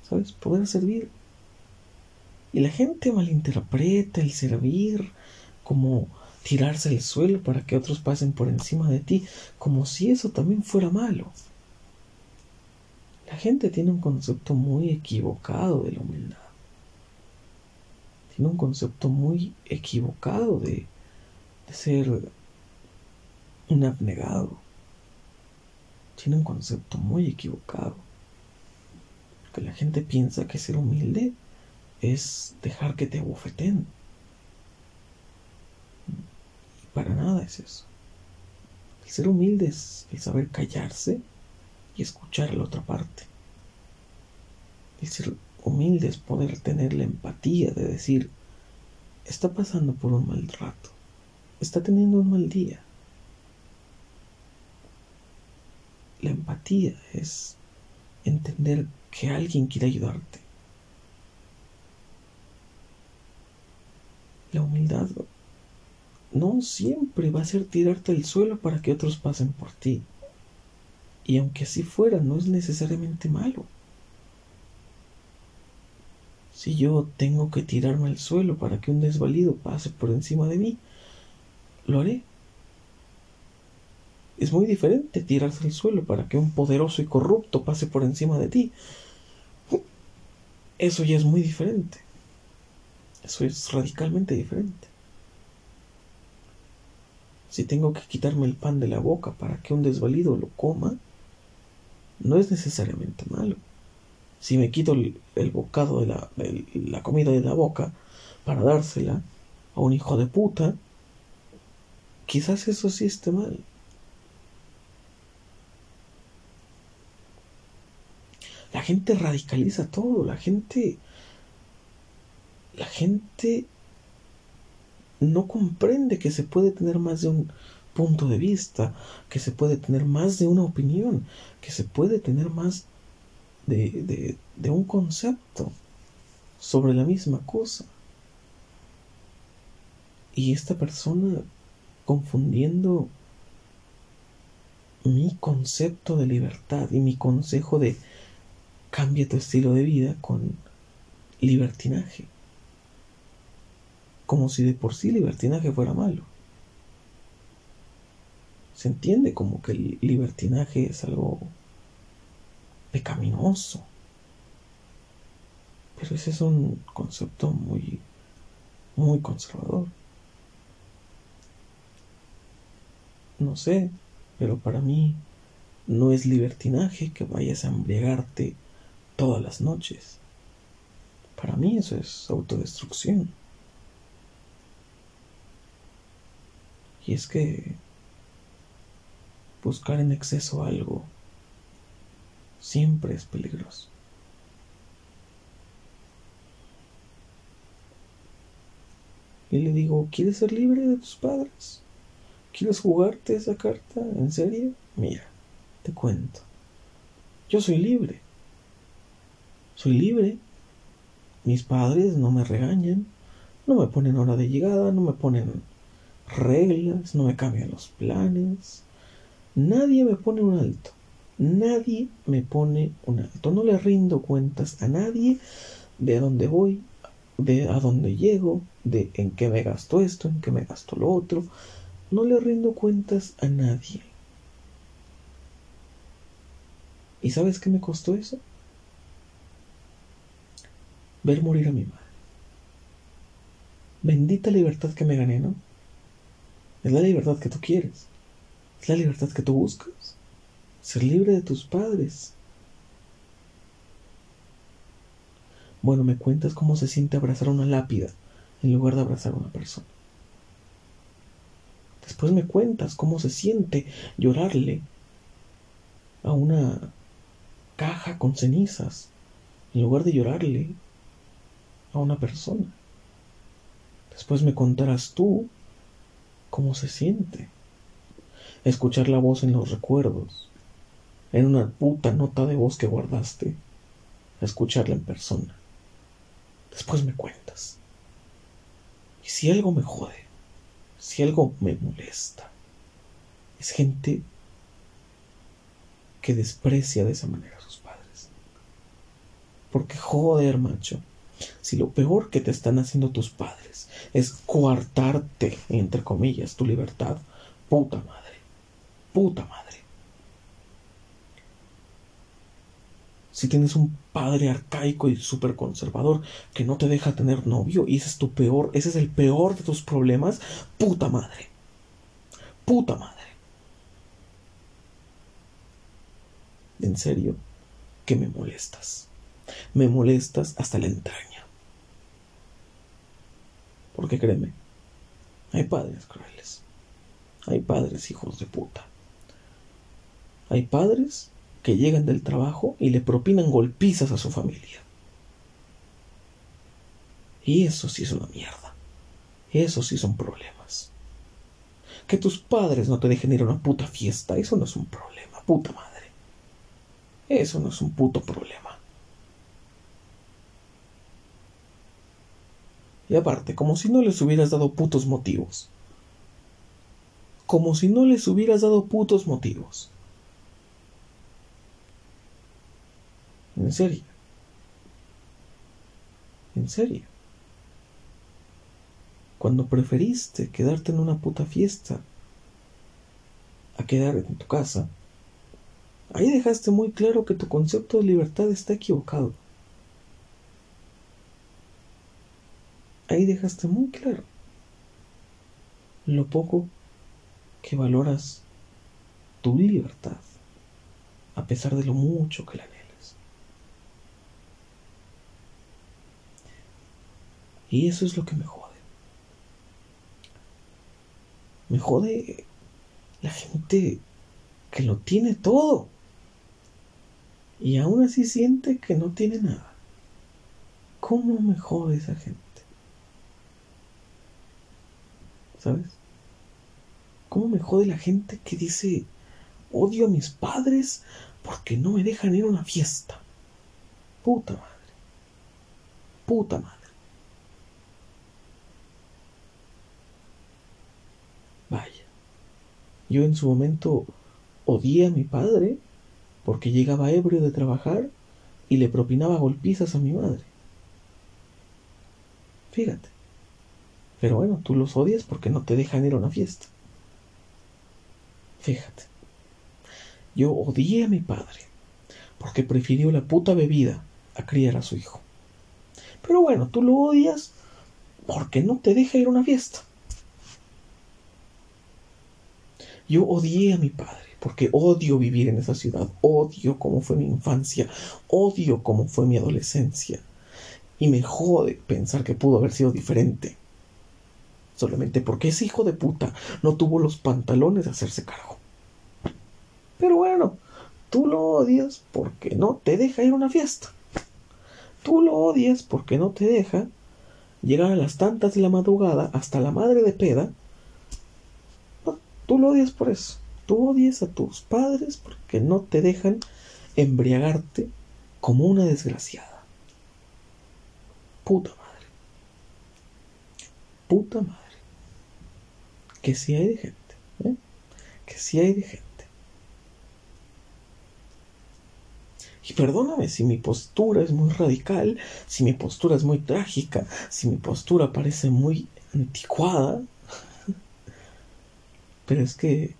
¿Sabes? Poder servir. Y la gente malinterpreta el servir como tirarse al suelo para que otros pasen por encima de ti, como si eso también fuera malo. La gente tiene un concepto muy equivocado de la humildad. tiene un concepto muy equivocado de, de ser un abnegado. Tiene un concepto muy equivocado. Que la gente piensa que ser humilde es dejar que te abofeten. Y para nada es eso. El ser humilde es el saber callarse y escuchar la otra parte. El ser humilde es poder tener la empatía de decir, está pasando por un mal rato, está teniendo un mal día. La empatía es entender que alguien quiere ayudarte. La humildad no siempre va a ser tirarte al suelo para que otros pasen por ti. Y aunque así fuera, no es necesariamente malo. Si yo tengo que tirarme al suelo para que un desvalido pase por encima de mí, lo haré. Es muy diferente tirarse al suelo para que un poderoso y corrupto pase por encima de ti. Eso ya es muy diferente. Eso es radicalmente diferente. Si tengo que quitarme el pan de la boca para que un desvalido lo coma, no es necesariamente malo. Si me quito el, bocado de la, la comida de la boca para dársela a un hijo de puta, quizás eso sí esté mal. La gente radicaliza todo, la gente la gente no comprende que se puede tener más de un punto de vista, que se puede tener más de una opinión, que se puede tener más de, de, un concepto sobre la misma cosa. Y esta persona confundiendo mi concepto de libertad y mi consejo de cambia tu estilo de vida con libertinaje como si de por sí libertinaje fuera malo. Se entiende como que el libertinaje es algo pecaminoso. Pero ese es un concepto muy, muy conservador. No sé, pero para mí no es libertinaje que vayas a embriagarte todas las noches. Para mí eso es autodestrucción. Y es que buscar en exceso algo siempre es peligroso. Y le digo, ¿quieres ser libre de tus padres? ¿Quieres jugarte esa carta? ¿En serio? Mira, te cuento. Yo soy libre. Soy libre. Mis padres no me regañan, no me ponen hora de llegada, no me ponen reglas, no me cambian los planes. Nadie me pone un alto. Nadie me pone un alto. No le rindo cuentas a nadie de a dónde voy, de a dónde llego, de en qué me gasto esto, en qué me gasto lo otro. No le rindo cuentas a nadie. ¿Y sabes qué me costó eso? Ver morir a mi madre. Bendita libertad que me gané, ¿no? Es la libertad que tú quieres. La libertad que tú buscas. Ser libre de tus padres. Bueno, me cuentas cómo se siente abrazar una lápida en lugar de abrazar a una persona. Después me cuentas cómo se siente llorarle a una caja con cenizas en lugar de llorarle a una persona. Después me contarás tú cómo se siente. Escuchar la voz en los recuerdos, en una puta nota de voz que guardaste, escucharla en persona. Después me cuentas. Y si algo me jode, si algo me molesta, es gente que desprecia de esa manera a sus padres. Porque joder, macho, si lo peor que te están haciendo tus padres es coartarte, entre comillas, tu libertad, puta madre, puta madre. Si tienes un padre arcaico y súper conservador que no te deja tener novio y ese es tu peor, ese es el peor de tus problemas, puta madre. Puta madre. En serio, que me molestas. Me molestas hasta la entraña. Porque créeme, hay padres crueles. Hay padres hijos de puta. Hay padres que llegan del trabajo y le propinan golpizas a su familia. Y eso sí es una mierda. Eso sí son problemas. Que tus padres no te dejen ir a una puta fiesta, eso no es un problema, puta madre. Eso no es un puto problema. Y aparte, como si no les hubieras dado putos motivos. Como si no les hubieras dado putos motivos. En serio. En serio. Cuando preferiste quedarte en una puta fiesta a quedar en tu casa, ahí dejaste muy claro que tu concepto de libertad está equivocado. Ahí dejaste muy claro lo poco que valoras tu libertad, a pesar de lo mucho que la Y eso es lo que me jode. Me jode la gente que lo tiene todo. Y aún así siente que no tiene nada. ¿Cómo me jode esa gente? ¿Sabes? ¿Cómo me jode la gente que dice, odio a mis padres porque no me dejan ir a una fiesta? Puta madre. Puta madre. Yo en su momento odié a mi padre porque llegaba ebrio de trabajar y le propinaba golpizas a mi madre. Fíjate. Pero bueno, tú los odias porque no te dejan ir a una fiesta. Fíjate. Yo odié a mi padre porque prefirió la puta bebida a criar a su hijo. Pero bueno, tú lo odias porque no te deja ir a una fiesta. Yo odié a mi padre porque odio vivir en esa ciudad, odio cómo fue mi infancia, odio cómo fue mi adolescencia. Y me jode pensar que pudo haber sido diferente. Solamente porque ese hijo de puta no tuvo los pantalones de hacerse cargo. Pero bueno, tú lo odias porque no te deja ir a una fiesta. Tú lo odias porque no te deja llegar a las tantas de la madrugada hasta la madre de peda Tú lo odias por eso. Tú odias a tus padres porque no te dejan embriagarte como una desgraciada. Puta madre. Puta madre. Que si hay de gente. ¿eh? Que si hay de gente. Y perdóname si mi postura es muy radical, si mi postura es muy trágica, si mi postura parece muy anticuada, pero es que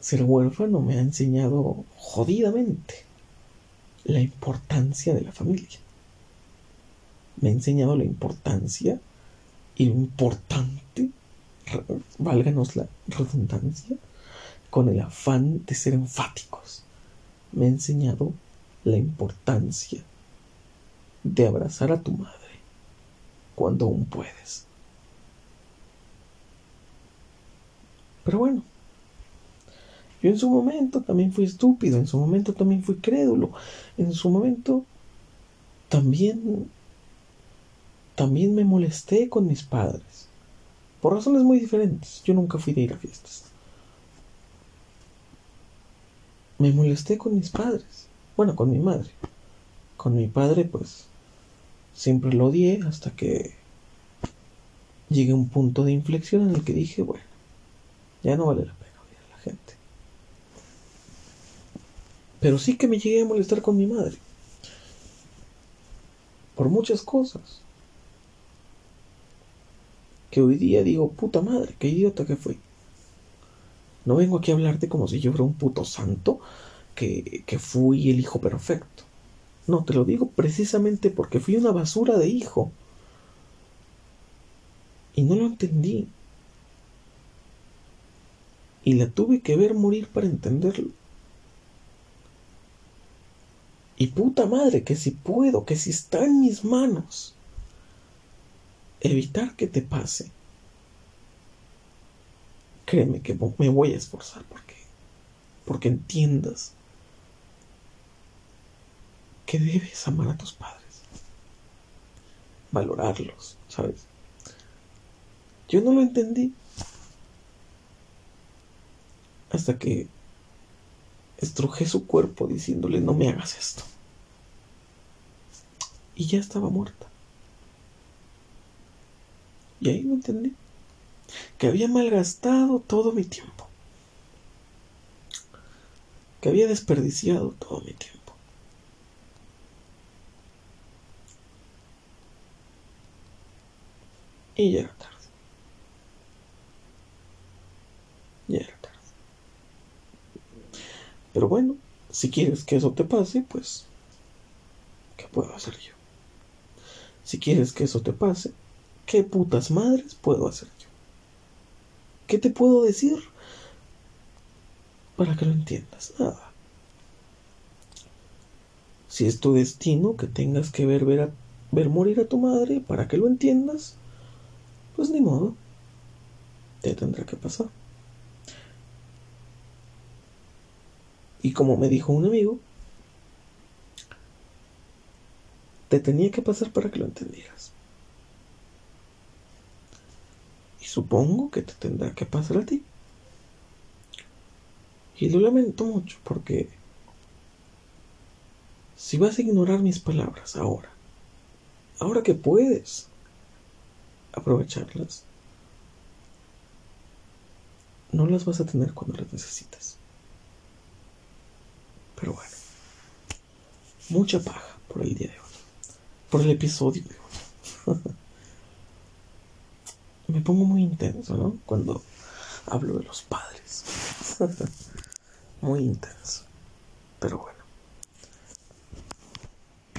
ser huérfano me ha enseñado jodidamente la importancia de la familia. Me ha enseñado la importancia y lo importante, válganos la redundancia, con el afán de ser enfáticos. Me ha enseñado la importancia de abrazar a tu madre cuando aún puedes. Pero bueno, yo en su momento también fui estúpido, en su momento también fui crédulo, en su momento también también me molesté con mis padres. Por razones muy diferentes. Yo nunca fui de ir a fiestas. Me molesté con mis padres. Bueno, con mi madre. Con mi padre, pues, siempre lo odié hasta que llegué a un punto de inflexión en el que dije, bueno, ya no vale la pena odiar a la gente. Pero sí que me llegué a molestar con mi madre. Por muchas cosas. Que hoy día digo, puta madre, qué idiota que fui. No vengo aquí a hablarte como si yo fuera un puto santo que, que fui el hijo perfecto. No, te lo digo precisamente porque fui una basura de hijo. Y no lo entendí. Y la tuve que ver morir para entenderlo. Y puta madre, que si puedo, que si está en mis manos, evitar que te pase. Créeme que me voy a esforzar porque, porque entiendas que debes amar a tus padres, valorarlos, ¿sabes? Yo no lo entendí hasta que estrujé su cuerpo diciéndole no me hagas esto. Y ya estaba muerta. Y ahí lo entendí. Que había malgastado todo mi tiempo. Que había desperdiciado todo mi tiempo. Y ya era tarde. Ya era. Pero bueno, si quieres que eso te pase, pues, ¿qué puedo hacer yo? Si quieres que eso te pase, ¿qué putas madres puedo hacer yo? ¿Qué te puedo decir para que lo entiendas? Nada. Si es tu destino que tengas que ver, ver, ver morir a tu madre para que lo entiendas, pues ni modo, te tendrá que pasar. Y como me dijo un amigo, te tenía que pasar para que lo entendieras. Y supongo que te tendrá que pasar a ti. Y lo lamento mucho porque si vas a ignorar mis palabras ahora, ahora que puedes, aprovecharlas, no las vas a tener cuando las necesitas. Pero bueno, mucha paja por el día de hoy, por el episodio de hoy. *laughs* Me pongo muy intenso, ¿no? Cuando hablo de los padres. *laughs* muy intenso. Pero bueno.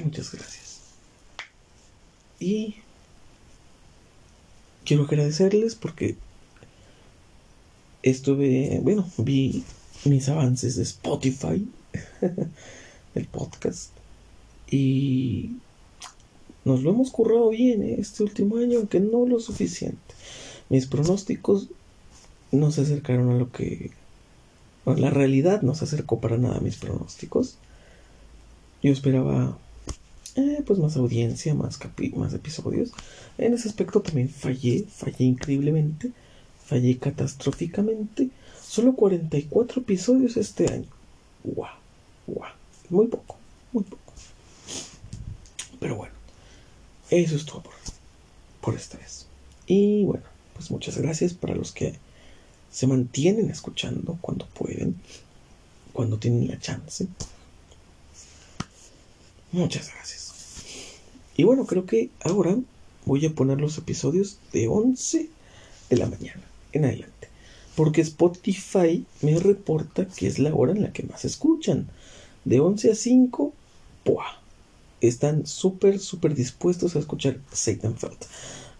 Muchas gracias. Y quiero agradecerles porque estuve, bueno, vi mis avances de Spotify, *laughs* el podcast, y nos lo hemos currado bien ¿eh? este último año, aunque no lo suficiente. Mis pronósticos no se acercaron a lo que... Bueno, la realidad no se acercó para nada a mis pronósticos. Yo esperaba eh, pues más audiencia, más, más episodios. En ese aspecto también fallé, fallé increíblemente, fallé catastróficamente. Solo 44 episodios este año. Guau, guau. Muy poco, muy poco. Pero bueno, eso es todo por, por esta vez. Y bueno, pues muchas gracias para los que se mantienen escuchando cuando pueden, cuando tienen la chance. Muchas gracias. Y bueno, creo que ahora voy a poner los episodios de 11 de la mañana en adelante. Porque Spotify me reporta que es la hora en la que más escuchan. De 11 a 5, ¡pua! Están súper, súper dispuestos a escuchar Satanfeld.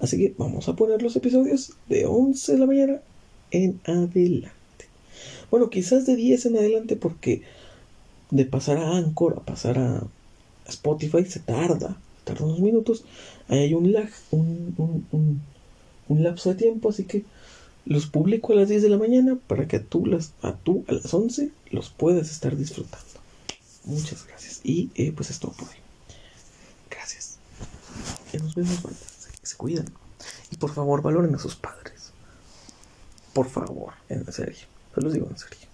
Así que vamos a poner los episodios de 11 de la mañana en adelante. Bueno, quizás de 10 en adelante porque de pasar a Anchor a pasar a Spotify se tarda tarda unos minutos, ahí hay un un, lapso de tiempo, así que los publico a las 10 de la mañana para que tú, las, a tú a las 11 los puedas estar disfrutando. Muchas gracias. Y eh, pues es todo por hoy. Gracias. Y nos vemos, Se, se cuidan. Y por favor, valoren a sus padres. Por favor, en serio. Se los digo en serio.